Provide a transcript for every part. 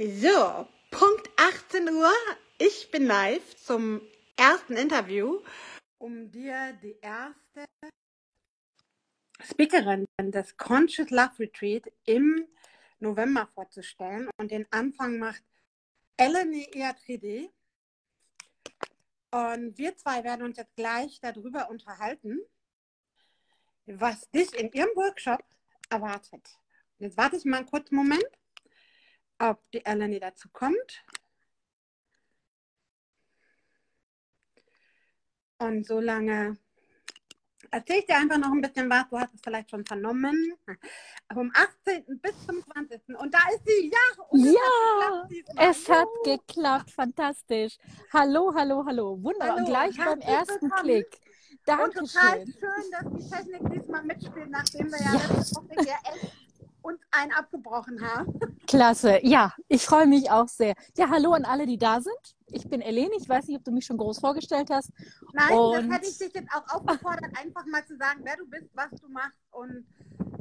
So, Punkt 18 Uhr. Ich bin live zum ersten Interview, um dir die erste Speakerin des Conscious Love Retreat im November vorzustellen. Und den Anfang macht Eleni Iatridi. Und wir zwei werden uns jetzt gleich darüber unterhalten, was dich in ihrem Workshop erwartet. Jetzt warte ich mal einen kurzen Moment ob die Eleni dazu kommt. Und so lange erzähle ich dir einfach noch ein bisschen was. Du hast es vielleicht schon vernommen. Vom 18. bis zum 20. Und da ist sie. Ja, ja es hat geklappt. Fantastisch. Hallo, hallo, hallo. Wunderbar. Hallo, und gleich beim ersten willkommen. Klick. Dankeschön. Und total schön, dass die Technik diesmal mitspielt, nachdem wir ja, ja. letzte Woche hier echt einen abgebrochen haben. Klasse, ja, ich freue mich auch sehr. Ja, hallo an alle, die da sind. Ich bin Elene, ich weiß nicht, ob du mich schon groß vorgestellt hast. Nein, und... das hätte ich dich jetzt auch aufgefordert, einfach mal zu sagen, wer du bist, was du machst und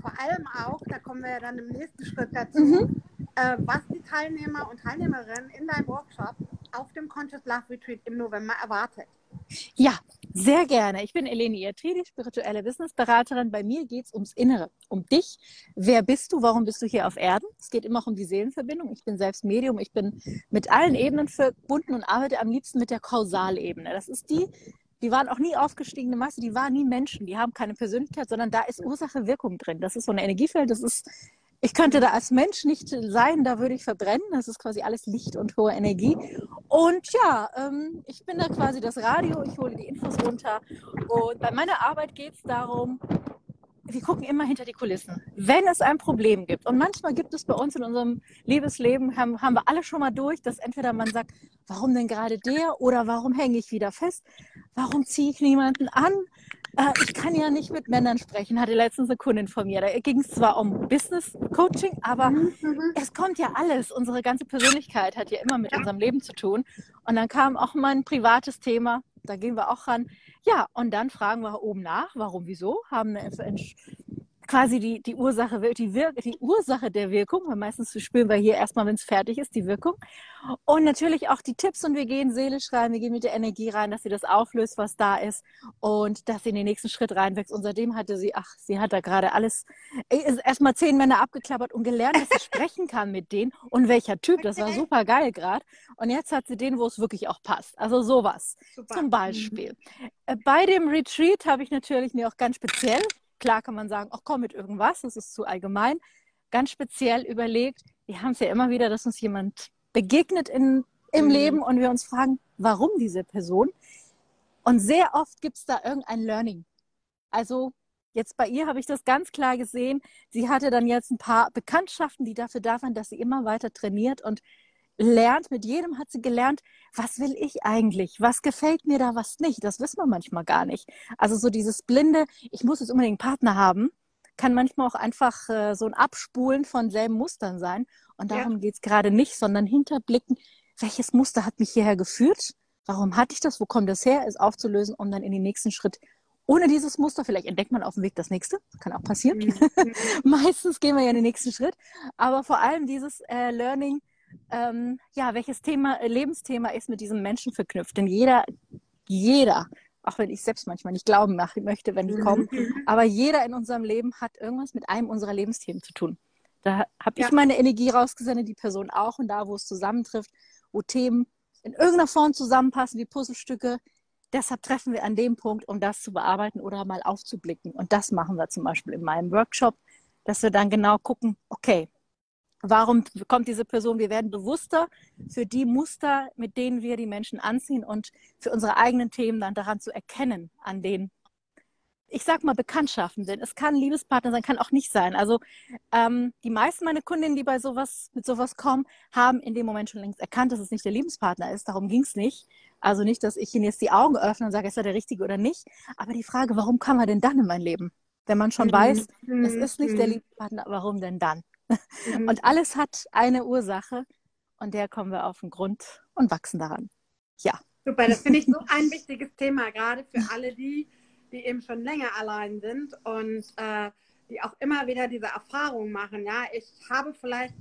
vor allem auch, da kommen wir ja dann im nächsten Schritt dazu, mhm. äh, was die Teilnehmer und Teilnehmerinnen in deinem Workshop auf dem Conscious Love Retreat im November erwartet. Ja, sehr gerne. Ich bin Eleni Iatridi, spirituelle Businessberaterin. Bei mir geht es ums Innere, um dich. Wer bist du? Warum bist du hier auf Erden? Es geht immer auch um die Seelenverbindung. Ich bin selbst Medium. Ich bin mit allen Ebenen verbunden und arbeite am liebsten mit der Kausalebene. Das ist die, die waren auch nie aufgestiegene Masse, die waren nie Menschen, die haben keine Persönlichkeit, sondern da ist Ursache-Wirkung drin. Das ist so ein Energiefeld, das ist ich könnte da als Mensch nicht sein, da würde ich verbrennen. Das ist quasi alles Licht und hohe Energie. Und ja, ähm, ich bin da quasi das Radio, ich hole die Infos runter. Und bei meiner Arbeit geht es darum, wir gucken immer hinter die Kulissen. Wenn es ein Problem gibt, und manchmal gibt es bei uns in unserem Liebesleben, haben, haben wir alle schon mal durch, dass entweder man sagt, warum denn gerade der oder warum hänge ich wieder fest? Warum ziehe ich niemanden an? Äh, ich kann ja nicht mit Männern sprechen, hatte letztens eine Kundin von mir. Da ging es zwar um Business Coaching, aber mhm, mhm. es kommt ja alles. Unsere ganze Persönlichkeit hat ja immer mit unserem Leben zu tun. Und dann kam auch mal ein privates Thema, da gehen wir auch ran. Ja, und dann fragen wir oben nach, warum, wieso, haben eine quasi die, die Ursache, die, Wir die Ursache der Wirkung, weil meistens spüren wir hier erstmal, wenn es fertig ist, die Wirkung. Und natürlich auch die Tipps und wir gehen seelisch rein, wir gehen mit der Energie rein, dass sie das auflöst, was da ist und dass sie in den nächsten Schritt reinwächst. Und seitdem hatte sie, ach, sie hat da gerade alles, erstmal zehn Männer abgeklappert und gelernt, dass sie sprechen kann mit denen und welcher Typ, das war super geil gerade. Und jetzt hat sie den, wo es wirklich auch passt. Also sowas super. zum Beispiel. Mhm. Bei dem Retreat habe ich natürlich mir auch ganz speziell Klar kann man sagen, ach komm mit irgendwas, das ist zu allgemein. Ganz speziell überlegt, wir haben es ja immer wieder, dass uns jemand begegnet in, im mhm. Leben und wir uns fragen, warum diese Person. Und sehr oft gibt es da irgendein Learning. Also jetzt bei ihr habe ich das ganz klar gesehen. Sie hatte dann jetzt ein paar Bekanntschaften, die dafür da waren, dass sie immer weiter trainiert und lernt, mit jedem hat sie gelernt, was will ich eigentlich? Was gefällt mir da, was nicht? Das wissen wir manchmal gar nicht. Also so dieses blinde, ich muss jetzt unbedingt einen Partner haben, kann manchmal auch einfach äh, so ein Abspulen von selben Mustern sein. Und darum ja. geht es gerade nicht, sondern hinterblicken, welches Muster hat mich hierher geführt? Warum hatte ich das? Wo kommt das her? Es aufzulösen, um dann in den nächsten Schritt ohne dieses Muster, vielleicht entdeckt man auf dem Weg das nächste, kann auch passieren. Mhm. Meistens gehen wir ja in den nächsten Schritt, aber vor allem dieses äh, Learning, ähm, ja, welches Thema, äh, Lebensthema ist mit diesem Menschen verknüpft. Denn jeder, jeder, auch wenn ich selbst manchmal nicht glauben möchte, wenn die kommen, mhm. aber jeder in unserem Leben hat irgendwas mit einem unserer Lebensthemen zu tun. Da habe ja. ich meine Energie rausgesendet, die Person auch. Und da, wo es zusammentrifft, wo Themen in irgendeiner Form zusammenpassen, wie Puzzlestücke, deshalb treffen wir an dem Punkt, um das zu bearbeiten oder mal aufzublicken. Und das machen wir zum Beispiel in meinem Workshop, dass wir dann genau gucken, okay, Warum kommt diese Person? Wir werden bewusster für die Muster, mit denen wir die Menschen anziehen und für unsere eigenen Themen dann daran zu erkennen, an denen, ich sag mal, Bekanntschaften sind. Es kann Liebespartner sein, kann auch nicht sein. Also ähm, die meisten meiner Kundinnen, die bei sowas, mit sowas kommen, haben in dem Moment schon längst erkannt, dass es nicht der Lebenspartner ist. Darum ging es nicht. Also nicht, dass ich ihnen jetzt die Augen öffne und sage, ist er der Richtige oder nicht. Aber die Frage, warum kam er denn dann in mein Leben? Wenn man schon mhm. weiß, mhm. es ist nicht der mhm. Lebenspartner, warum denn dann? Mhm. Und alles hat eine Ursache und der kommen wir auf den Grund und wachsen daran. Ja. Super, das finde ich so ein wichtiges Thema, gerade für alle die, die eben schon länger allein sind und äh, die auch immer wieder diese Erfahrung machen. Ja, ich habe vielleicht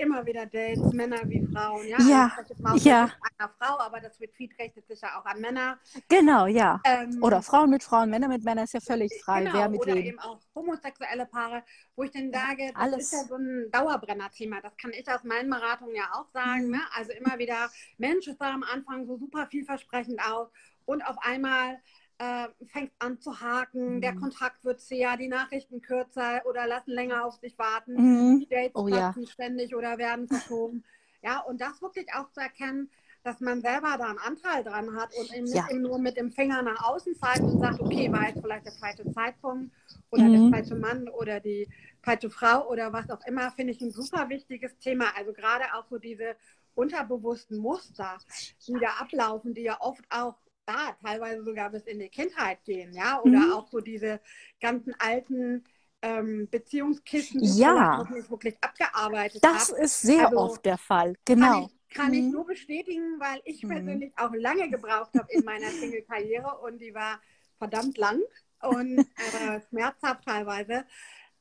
immer wieder Dates, Männer wie Frauen. Ja, Ja, also ja. einer Frau, aber das Retreat richtet sich ja auch an Männer. Genau, ja. Ähm, Oder Frauen mit Frauen, Männer mit Männern ist ja völlig frei, Genau, wer mit oder wem. eben auch homosexuelle Paare, wo ich dann sage, das alles. ist ja so ein Dauerbrenner-Thema. Das kann ich aus meinen Beratungen ja auch sagen. Ne? Also immer wieder, Mensch, es sah am Anfang so super vielversprechend aus und auf einmal äh, fängt an zu haken, der Mhm. Kontakt wird zäher, die Nachrichten kürzer oder lassen länger auf sich warten, Mhm. die Dates Oh ja. ständig oder werden verschoben. Ja, und das wirklich auch zu erkennen, dass man selber da einen Anteil dran hat und eben nicht Ja. eben nur mit dem Finger nach außen zeigt und sagt, okay, war jetzt vielleicht der falsche Zeitpunkt oder Mhm. der falsche Mann oder die falsche Frau oder was auch immer, finde ich ein super wichtiges Thema. Also gerade auch so diese unterbewussten Muster, die da ablaufen, die ja oft auch da teilweise sogar bis in die Kindheit gehen, ja, oder Mhm. auch so diese ganzen alten ähm, Beziehungskisten, die Ja. ich nicht wirklich abgearbeitet Das habe. ist sehr Also, oft der Fall. Kann, Genau. ich, kann ich Mhm. nur bestätigen, weil ich Mhm. persönlich auch lange gebraucht habe in meiner Single-Karriere und die war verdammt lang und äh, schmerzhaft teilweise.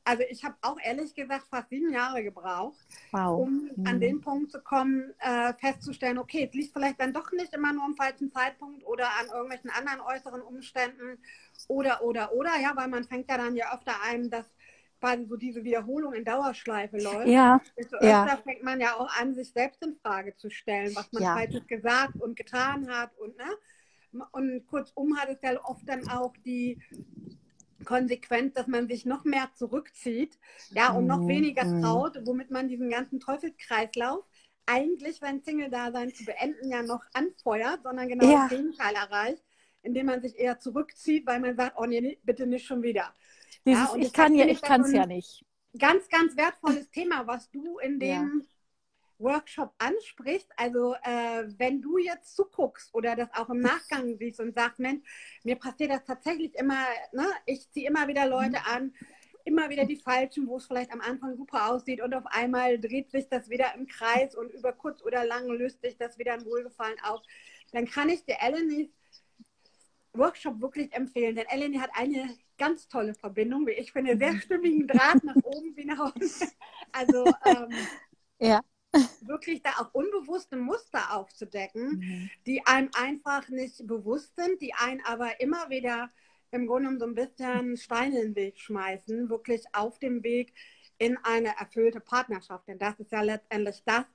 Also ich habe auch ehrlich gesagt fast sieben Jahre gebraucht, Wow. um an Mhm. den Punkt zu kommen, äh, festzustellen, okay, es liegt vielleicht dann doch nicht immer nur am falschen Zeitpunkt oder an irgendwelchen anderen äußeren Umständen oder, oder, oder, ja, weil man fängt ja dann ja öfter ein, dass quasi so diese Wiederholung in Dauerschleife läuft. Ja, Desto Ja. öfter fängt man ja auch an, sich selbst in Frage zu stellen, was man Ja. falsches gesagt und getan hat und ne? Und kurzum hat es ja oft dann auch die Konsequenz, dass man sich noch mehr zurückzieht, ja, und noch Mhm, weniger mhm. traut, womit man diesen ganzen Teufelskreislauf eigentlich sein Single-Dasein zu beenden ja noch anfeuert, sondern genau Ja. das Gegenteil erreicht, indem man sich eher zurückzieht, weil man sagt, oh nee, bitte nicht schon wieder. Dieses, und ich kann ja, ich kann es ja nicht. ganz, ganz wertvolles Thema, was du in dem Workshop ansprichst. Also äh, wenn du jetzt zuguckst oder das auch im Nachgang siehst und sagst, Mensch, mir passiert das tatsächlich immer, ne? ich ziehe immer wieder Leute an, immer wieder die Falschen, wo es vielleicht am Anfang super aussieht und auf einmal dreht sich das wieder im Kreis und über kurz oder lang löst sich das wieder in Wohlgefallen auf, dann kann ich dir Elenies Workshop wirklich empfehlen, denn Eleni hat eine ganz tolle Verbindung, wie ich finde, sehr stimmigen Draht nach oben wie nach unten. Also ähm, Ja. Wirklich da auch unbewusste Muster aufzudecken, Mhm. die einem einfach nicht bewusst sind, die einen aber immer wieder im Grunde genommen so ein bisschen Steine in den Weg schmeißen, wirklich auf dem Weg in eine erfüllte Partnerschaft. Denn das ist ja letztendlich das,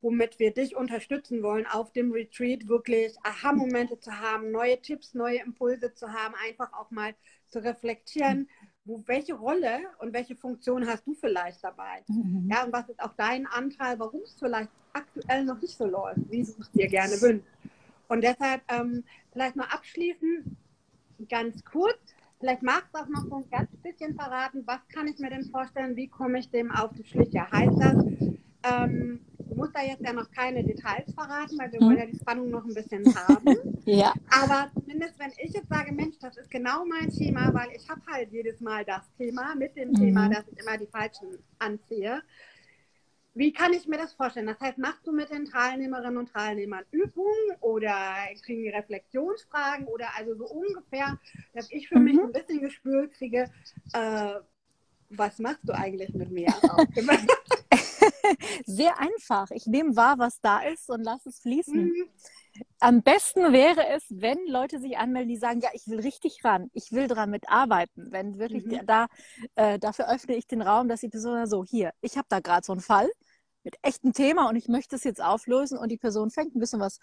womit wir dich unterstützen wollen, auf dem Retreat wirklich Aha-Momente zu haben, neue Tipps, neue Impulse zu haben, einfach auch mal zu reflektieren, wo, welche Rolle und welche Funktion hast du vielleicht dabei? Mhm. Ja, und was ist auch dein Anteil, warum es vielleicht aktuell noch nicht so läuft, wie du es dir gerne wünschst? Und deshalb ähm, vielleicht mal abschließen, ganz kurz, vielleicht magst du auch noch so ein ganz bisschen verraten, was kann ich mir denn vorstellen, wie komme ich dem auf die Schliche? Heißt das, ähm, du musst da jetzt ja noch keine Details verraten, weil wir Mhm. wollen ja die Spannung noch ein bisschen haben. Ja. Aber zumindest, wenn ich jetzt sage, Mensch, das ist genau mein Thema, weil ich habe halt jedes Mal das Thema mit dem Mhm. Thema, dass ich immer die Falschen anziehe. Wie kann ich mir das vorstellen? Das heißt, machst du mit den Teilnehmerinnen und Teilnehmern Übungen oder kriegen die Reflexionsfragen oder also so ungefähr, dass ich für mich Mhm. ein bisschen Gespür kriege, äh, was machst du eigentlich mit mir? Sehr einfach. Ich nehme wahr, was da ist und lasse es fließen. Mhm. Am besten wäre es, wenn Leute sich anmelden, die sagen, ja, ich will richtig ran, ich will dran mitarbeiten. Wenn wirklich Mhm. da, äh, dafür öffne ich den Raum, dass die Person so, hier, ich habe da gerade so einen Fall mit echtem Thema und ich möchte es jetzt auflösen und die Person fängt ein bisschen was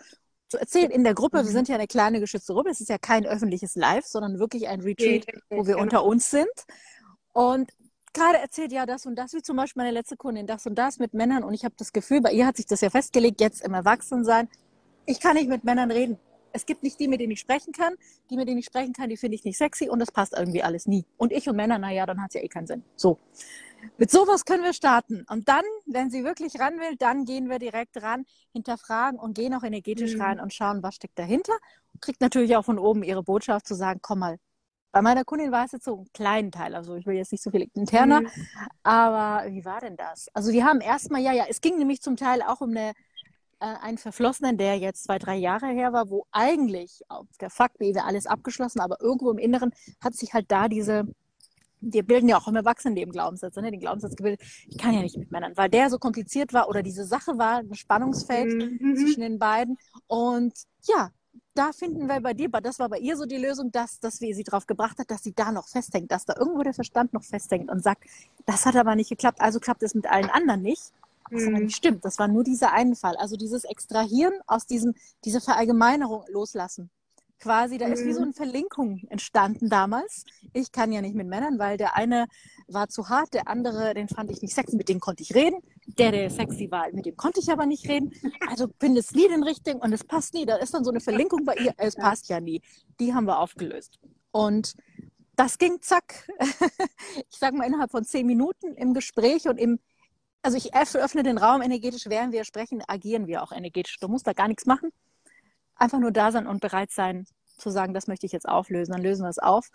zu erzählen in der Gruppe. Wir Mhm. sind ja eine kleine geschützte Gruppe. Es ist ja kein öffentliches Live, sondern wirklich ein Retreat, Richtig, wo wir genau. unter uns sind. Und gerade erzählt ja das und das, wie zum Beispiel meine letzte Kundin, das und das mit Männern. Und ich habe das Gefühl, bei ihr hat sich das ja festgelegt, jetzt im Erwachsensein. Ich kann nicht mit Männern reden. Es gibt nicht die, mit denen ich sprechen kann. Die, mit denen ich sprechen kann, die finde ich nicht sexy und das passt irgendwie alles nie. Und ich und Männer, naja, dann hat es ja eh keinen Sinn. So. Mit sowas können wir starten. Und dann, wenn sie wirklich ran will, dann gehen wir direkt ran, hinterfragen und gehen auch energetisch Mhm. rein und schauen, was steckt dahinter. Kriegt natürlich auch von oben ihre Botschaft zu sagen, komm mal. Bei meiner Kundin war es jetzt so einen kleinen Teil, also ich will jetzt nicht so viel interner, Mhm. aber wie war denn das? Also die haben erstmal, ja, ja, es ging nämlich zum Teil auch um eine, äh, einen Verflossenen, der jetzt zwei, drei Jahre her war, wo eigentlich auf der Fakt, wie wir alles abgeschlossen, aber irgendwo im Inneren hat sich halt da diese wir bilden ja auch im Erwachsenenleben Glaubenssätze, ne? den Glaubenssatz gebildet, ich kann ja nicht mit Männern, weil der so kompliziert war oder diese Sache war, ein Spannungsfeld mhm. zwischen den beiden. Und ja, da finden wir bei dir, das war bei ihr so die Lösung, dass, dass wir sie darauf gebracht hat, dass sie da noch festhängt, dass da irgendwo der Verstand noch festhängt und sagt, das hat aber nicht geklappt, also klappt es mit allen anderen nicht. Was mhm. aber nicht stimmt. Das war nur dieser eine Fall. Also dieses Extrahieren aus diesem, diese Verallgemeinerung loslassen quasi, da ist wie so mhm. eine Verlinkung entstanden damals. Ich kann ja nicht mit Männern, weil der eine war zu hart, der andere, den fand ich nicht sexy, mit dem konnte ich reden. Der, der sexy war, mit dem konnte ich aber nicht reden. Also bin es nie den richtigen und es passt nie. Da ist dann so eine Verlinkung bei ihr, es passt ja nie. Die haben wir aufgelöst. Und das ging zack. ich sage mal innerhalb von zehn Minuten im Gespräch und im also ich öffne den Raum energetisch, während wir sprechen, agieren wir auch energetisch. Du musst da gar nichts machen einfach nur da sein und bereit sein zu sagen, das möchte ich jetzt auflösen. Dann lösen wir es auf.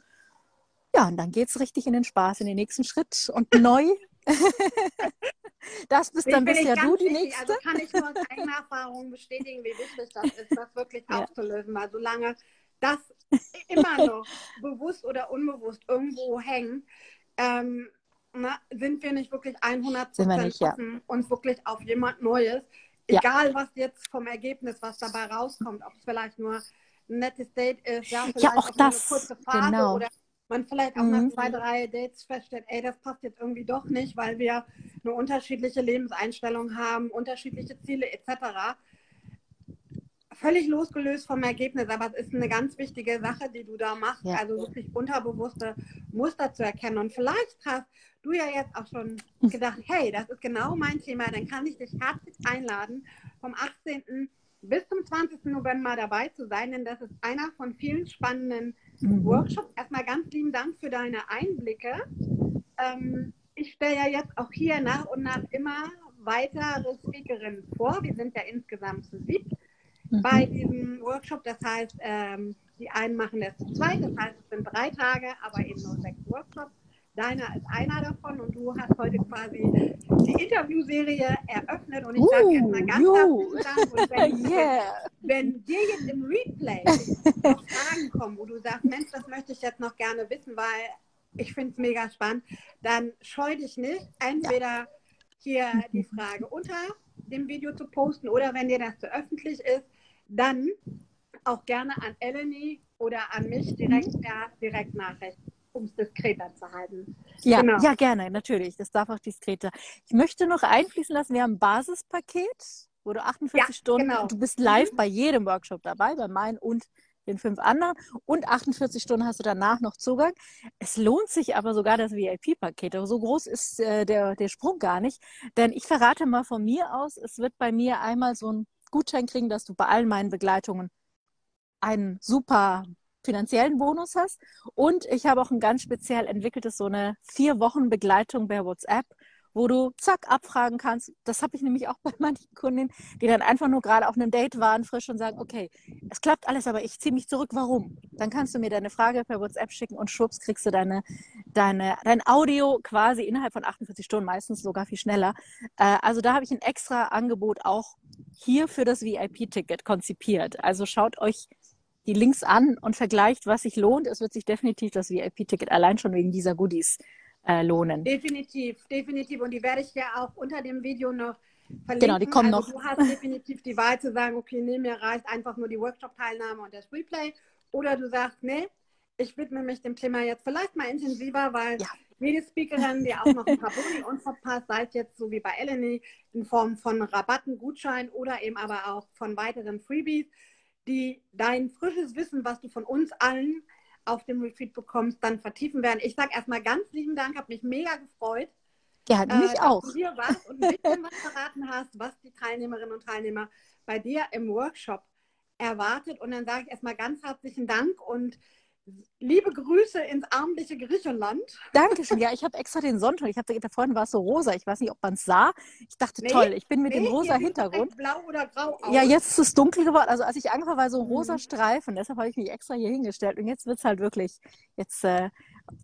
Ja, und dann geht es richtig in den Spaß, in den nächsten Schritt und neu. das bist dann bisher du die wichtig. nächste. Also kann ich nur aus eigener Erfahrung bestätigen, wie wichtig das ist, das wirklich ja. aufzulösen, weil solange das immer noch bewusst oder unbewusst irgendwo hängt, ähm, na, sind wir nicht wirklich 100 Prozent ja. uns wirklich auf jemand Neues Egal, was jetzt vom Ergebnis, was dabei rauskommt, ob es vielleicht nur ein nettes Date ist, ja, vielleicht ja, auch, auch das, eine kurze Phase genau. oder man vielleicht auch mhm. nach zwei, drei Dates feststellt, ey, das passt jetzt irgendwie doch nicht, weil wir eine unterschiedliche Lebenseinstellung haben, unterschiedliche Ziele etc völlig losgelöst vom Ergebnis, aber es ist eine ganz wichtige Sache, die du da machst, ja. also wirklich unterbewusste Muster zu erkennen. Und vielleicht hast du ja jetzt auch schon gedacht, hey, das ist genau mein Thema, dann kann ich dich herzlich einladen, vom 18. bis zum 20. November dabei zu sein, denn das ist einer von vielen spannenden mhm. Workshops. Erstmal ganz lieben Dank für deine Einblicke. Ähm, ich stelle ja jetzt auch hier nach und nach immer weitere Speakerinnen vor. Wir sind ja insgesamt zu siebt mhm. bei diesem Workshop. Das heißt, ähm, die einen machen das zu zweit, das heißt, es sind drei Tage, aber eben nur sechs Workshops. Deiner ist einer davon und du hast heute quasi die Interviewserie eröffnet und ich uh, sage erstmal ganz herzlichen Dank. Und wenn, yeah. wenn dir jetzt im Replay noch Fragen kommen, wo du sagst, Mensch, das möchte ich jetzt noch gerne wissen, weil ich finde es mega spannend, dann scheu dich nicht. Entweder hier die Frage unter dem Video zu posten oder wenn dir das zu öffentlich ist, dann auch gerne an Eleni oder an mich direkt per Direktnachricht, um es diskreter zu halten. Ja, genau. ja, gerne, natürlich. Das darf auch diskreter. Ich möchte noch einfließen lassen, wir haben ein Basispaket, wo du 48 ja, Stunden, genau. du bist live mhm. bei jedem Workshop dabei, bei meinen und den fünf anderen und 48 Stunden hast du danach noch Zugang. Es lohnt sich aber sogar das VIP-Paket. So groß ist äh, der, der Sprung gar nicht. Denn ich verrate mal von mir aus, es wird bei mir einmal so ein Gutschein kriegen, dass du bei allen meinen Begleitungen einen super finanziellen Bonus hast. Und ich habe auch ein ganz speziell entwickeltes, so eine vier Wochen Begleitung per WhatsApp, wo du zack abfragen kannst. Das habe ich nämlich auch bei manchen Kundinnen, die dann einfach nur gerade auf einem Date waren, frisch und sagen, okay, es klappt alles, aber ich ziehe mich zurück. Warum? Dann kannst du mir deine Frage per WhatsApp schicken und schwupps kriegst du deine, deine, dein Audio quasi innerhalb von 48 Stunden, meistens sogar viel schneller. Äh, also da habe ich ein extra Angebot auch hier für das VIP-Ticket konzipiert. Also schaut euch die Links an und vergleicht, was sich lohnt. Es wird sich definitiv das VIP-Ticket allein schon wegen dieser Goodies äh, lohnen. Definitiv, definitiv. Und die werde ich ja auch unter dem Video noch verlinken. Genau, die kommen also noch. Du hast definitiv die Wahl zu sagen, okay, nee, mir reicht einfach nur die Workshop-Teilnahme und das Replay. Oder du sagst, nee, ich widme mich dem Thema jetzt vielleicht mal intensiver, weil ja. Jede Speakerin, die auch noch ein paar Boni uns verpasst, sei es jetzt so wie bei Eleni in Form von Rabatten, Gutschein oder eben aber auch von weiteren Freebies, die dein frisches Wissen, was du von uns allen auf dem Retreat bekommst, dann vertiefen werden. Ich sage erstmal ganz lieben Dank, habe mich mega gefreut. Ja, mich äh, auch. Dass du hier warst und ein bisschen was verraten hast, was die Teilnehmerinnen und Teilnehmer bei dir im Workshop erwartet. Und dann sage ich erstmal ganz herzlichen Dank und Liebe Grüße ins armliche Griechenland. Dankeschön. Ja, ich habe extra den Sonntag. Ich habe da vorhin war es so rosa. Ich weiß nicht, ob man es sah. Ich dachte, nee, toll, ich bin mit nee, dem rosa Hintergrund. Blau oder grau aus. Ja, jetzt ist es dunkel geworden. Also als ich angefangen war, so ein rosa mhm. Streifen. Deshalb habe ich mich extra hier hingestellt. Und jetzt wird es halt wirklich jetzt äh,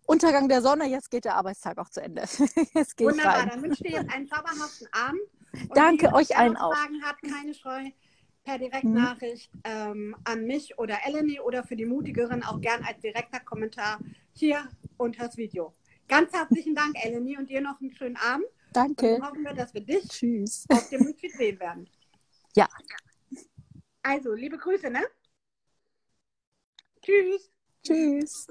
Untergang der Sonne. Jetzt geht der Arbeitstag auch zu Ende. jetzt Wunderbar. Dann wünsche ich dir jetzt einen zauberhaften Abend. Und Danke euch allen auch. Fragen hat, keine Scheu per Direktnachricht mhm. ähm, an mich oder Eleni oder für die Mutigeren auch gern als direkter Kommentar hier unter das Video. Ganz herzlichen Dank, Eleni, und dir noch einen schönen Abend. Danke. Und dann hoffen wir, dass wir dich Tschüss. auf dem Retreat sehen werden. Ja. Also, liebe Grüße, ne? Tschüss. Tschüss.